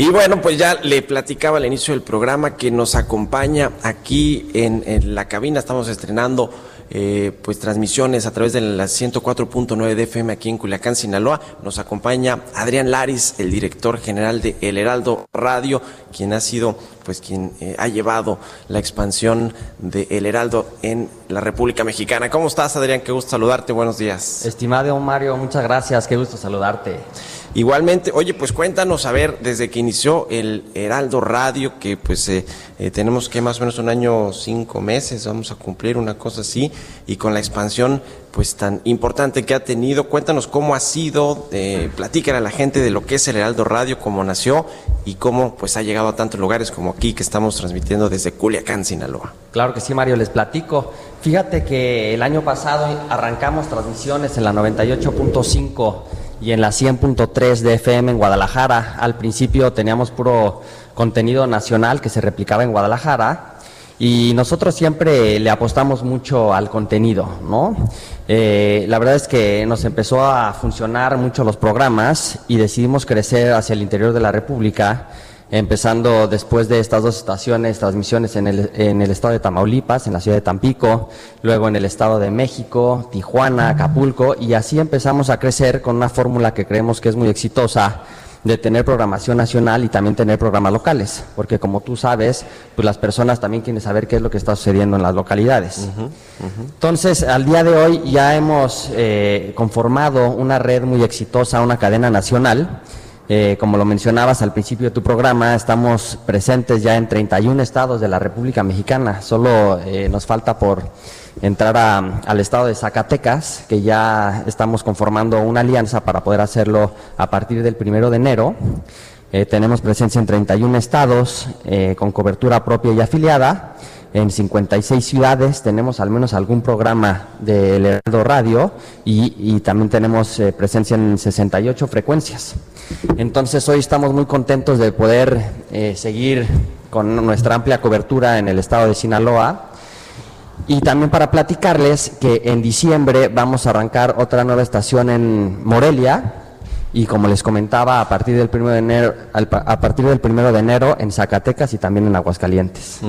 Y bueno, pues ya le platicaba al inicio del programa que nos acompaña aquí en, la cabina. Estamos estrenando eh, pues transmisiones a través de la 104.9 de FM aquí en Culiacán, Sinaloa. Nos acompaña Adrián Laris, el director general de El Heraldo Radio, quien ha sido pues quien eh, ha llevado la expansión de El Heraldo en la República Mexicana. ¿Cómo estás, Adrián? Qué gusto saludarte. Buenos días. Estimado Mario, muchas gracias. Qué gusto saludarte. Igualmente, oye, pues cuéntanos, a ver, desde que inició el Heraldo Radio, que pues eh, eh, tenemos que más o menos un año, cinco meses, vamos a cumplir una cosa así, y con la expansión pues tan importante que ha tenido, cuéntanos cómo ha sido, eh, platícale a la gente de lo que es el Heraldo Radio, cómo nació y cómo pues ha llegado a tantos lugares como aquí que estamos transmitiendo desde Culiacán, Sinaloa. Claro que sí, Mario, les platico. Fíjate que el año pasado arrancamos transmisiones en la 98.5 y en la 100.3 de FM en Guadalajara. Al principio teníamos puro contenido nacional que se replicaba en Guadalajara y nosotros siempre le apostamos mucho al contenido, ¿no? Eh, la verdad es que nos empezó a funcionar mucho los programas y decidimos crecer hacia el interior de la República empezando después de estas dos estaciones, transmisiones en el, en el estado de Tamaulipas, en la ciudad de Tampico, luego en el estado de México, Tijuana, Acapulco, y así empezamos a crecer con una fórmula que creemos que es muy exitosa de tener programación nacional y también tener programas locales, porque como tú sabes, pues las personas también quieren saber qué es lo que está sucediendo en las localidades. Entonces, al día de hoy ya hemos eh, conformado una red muy exitosa, una cadena nacional, eh, como lo mencionabas al principio de tu programa, estamos presentes ya en 31 estados de la República Mexicana. Solo eh, nos falta por entrar al estado de Zacatecas, que ya estamos conformando una alianza para poder hacerlo a partir del primero de enero. Eh, tenemos presencia en 31 estados con cobertura propia y afiliada en 56 ciudades, tenemos al menos algún programa de Heraldo Radio y, también tenemos eh, presencia en 68 frecuencias. Entonces hoy estamos muy contentos de poder eh, seguir con nuestra amplia cobertura en el estado de Sinaloa. Y también para platicarles que en diciembre vamos a arrancar otra nueva estación en Morelia, y como les comentaba a partir del primero de enero a partir del primero de enero en Zacatecas y también en Aguascalientes.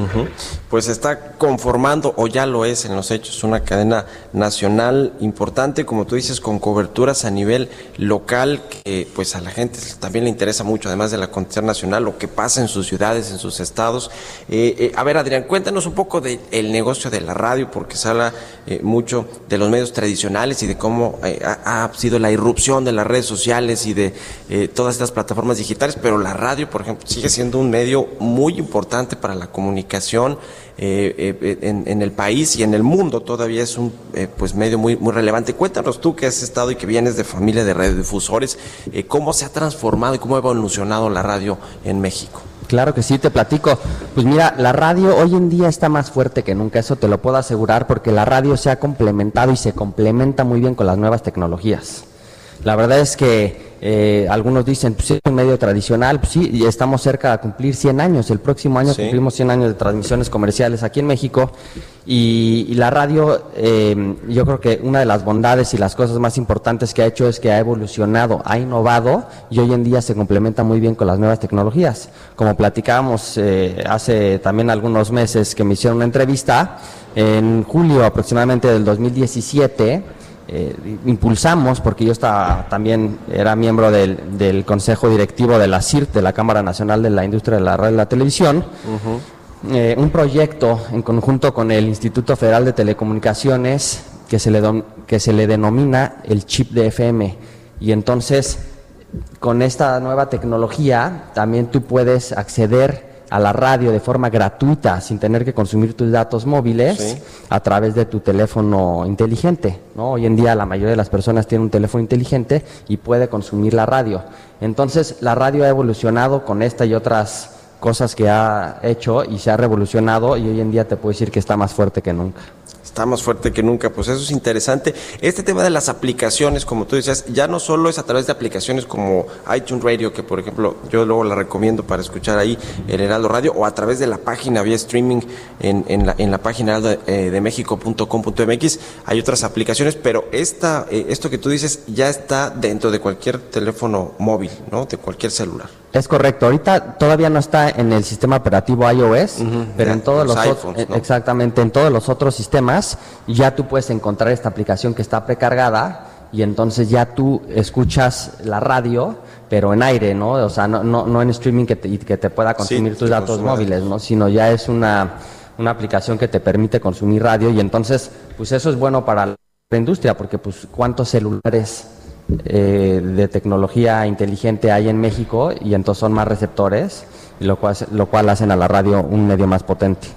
Pues está conformando o ya lo es en los hechos una cadena nacional importante como tú dices con coberturas a nivel local que pues a la gente también le interesa mucho además de la contexto nacional lo que pasa en sus ciudades en sus estados. Eh, eh, a ver Adrián cuéntanos un poco del negocio de la radio porque se habla eh, mucho de los medios tradicionales y de cómo ha sido la irrupción de las redes sociales y de eh, todas estas plataformas digitales, pero la radio, por ejemplo, sigue siendo un medio muy importante para la comunicación eh, eh, en, el país y en el mundo. Todavía es un pues medio muy, muy relevante. Cuéntanos tú que has estado y que vienes de familia de radiodifusores, cómo se ha transformado y cómo ha evolucionado la radio en México. Claro que sí, te platico. Pues mira, la radio hoy en día está más fuerte que nunca, eso te lo puedo asegurar, porque la radio se ha complementado y se complementa muy bien con las nuevas tecnologías. La verdad es que eh, algunos dicen, pues es un medio tradicional, pues sí, y estamos cerca de cumplir 100 años. El próximo año cumplimos 100 años de transmisiones comerciales aquí en México. Y, la radio, eh, yo creo que una de las bondades y las cosas más importantes que ha hecho es que ha evolucionado, ha innovado y hoy en día se complementa muy bien con las nuevas tecnologías. Como platicábamos eh, hace también algunos meses que me hicieron una entrevista, en julio aproximadamente del 2017, eh, impulsamos, porque yo estaba, también era miembro del, Consejo Directivo de la CIRT, de la Cámara Nacional de la Industria de la Radio y la Televisión, eh, un proyecto en conjunto con el Instituto Federal de Telecomunicaciones que se le, que se le denomina el chip de FM. Y entonces, con esta nueva tecnología, también tú puedes acceder a la radio de forma gratuita sin tener que consumir tus datos móviles a través de tu teléfono inteligente. ¿no? Hoy en día la mayoría de las personas tienen un teléfono inteligente y puede consumir la radio. Entonces la radio ha evolucionado con esta y otras cosas que ha hecho y se ha revolucionado y hoy en día te puedo decir que está más fuerte que nunca está más fuerte que nunca. Pues eso es interesante. Este tema de las aplicaciones, como tú decías, ya no solo es a través de aplicaciones como iTunes Radio, que por ejemplo yo luego la recomiendo para escuchar ahí el Heraldo Radio, o a través de la página vía streaming en, en, la, en la página de, eh, de México.com.mx. Hay otras aplicaciones, pero esta, eh, esto que tú dices ya está dentro de cualquier teléfono móvil, ¿no? De cualquier celular. Es correcto. Ahorita todavía no está en el sistema operativo iOS, pero en todos los, otros, exactamente en todos los otros sistemas ya tú puedes encontrar esta aplicación que está precargada y entonces ya tú escuchas la radio, pero en aire, ¿no? O sea, no, no, en streaming que te, que te pueda consumir tus datos móviles, ¿no? Sino ya es una, una aplicación que te permite consumir radio y entonces, pues eso es bueno para la industria porque pues cuántos celulares eh, de tecnología inteligente hay en México y entonces son más receptores, lo cual, lo cual hacen a la radio un medio más potente.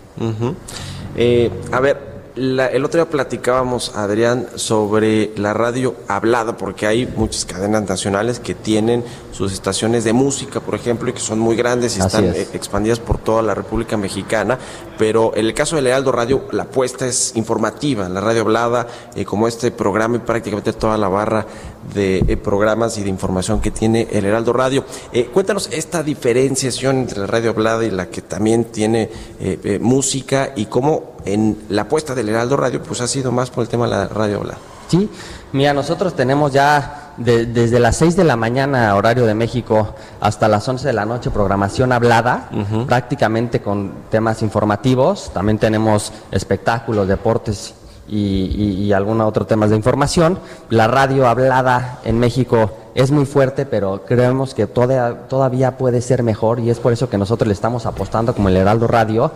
Eh, a ver, el otro día platicábamos, Adrián, sobre la radio hablada, porque hay muchas cadenas nacionales que tienen sus estaciones de música, por ejemplo, y que son muy grandes y están eh, expandidas por toda la República Mexicana, pero en el caso de Lealdo Radio, la apuesta es informativa, la radio hablada, eh, como este programa y prácticamente toda la barra de eh, programas y de información que tiene el Heraldo Radio. cuéntanos esta diferenciación entre la radio hablada y la que también tiene música y cómo en la apuesta del Heraldo Radio, pues ha sido más por el tema de la radio hablada. Sí, mira, nosotros tenemos ya desde las 6 de la mañana, horario de México, hasta las 11 de la noche, programación hablada, prácticamente con temas informativos. También tenemos espectáculos, deportes y, y, y algunos otros temas de información. La radio hablada en México es muy fuerte, pero creemos que todavía, todavía puede ser mejor y es por eso que nosotros le estamos apostando como el Heraldo Radio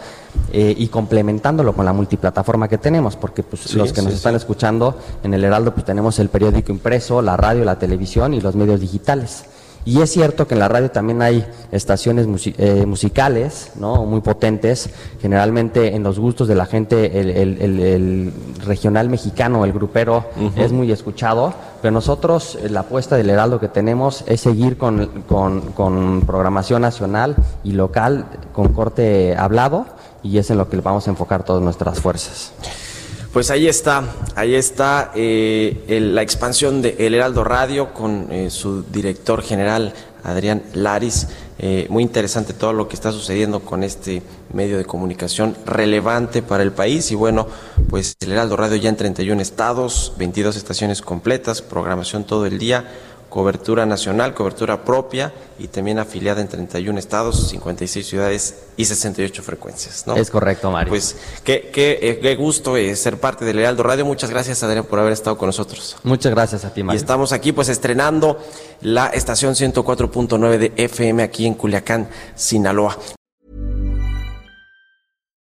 eh, y complementándolo con la multiplataforma que tenemos, porque pues, los que nos están escuchando en el Heraldo pues tenemos el periódico impreso, la radio, la televisión y los medios digitales. Y es cierto que en la radio también hay estaciones eh, musicales, ¿no? Muy potentes. Generalmente en los gustos de la gente el, regional mexicano, el grupero, es muy escuchado. Pero nosotros, eh, la apuesta del Heraldo que tenemos es seguir con, con programación nacional y local con corte hablado y es en lo que vamos a enfocar todas nuestras fuerzas. Pues ahí está, ahí está eh, la expansión de El Heraldo Radio con eh, su director general Adrián Laris. Eh, muy interesante todo lo que está sucediendo con este medio de comunicación relevante para el país y bueno, pues el Heraldo Radio ya en 31 estados, 22 estaciones completas, programación todo el día cobertura nacional, cobertura propia y también afiliada en 31 estados, 56 ciudades y 68 frecuencias. ¿no? Es correcto, Mario. Pues qué, qué, eh, qué gusto eh, ser parte del Heraldo Radio. Muchas gracias, Adrián, por haber estado con nosotros. Muchas gracias a ti, Mario. Y estamos aquí pues estrenando la estación 104.9 de FM aquí en Culiacán, Sinaloa.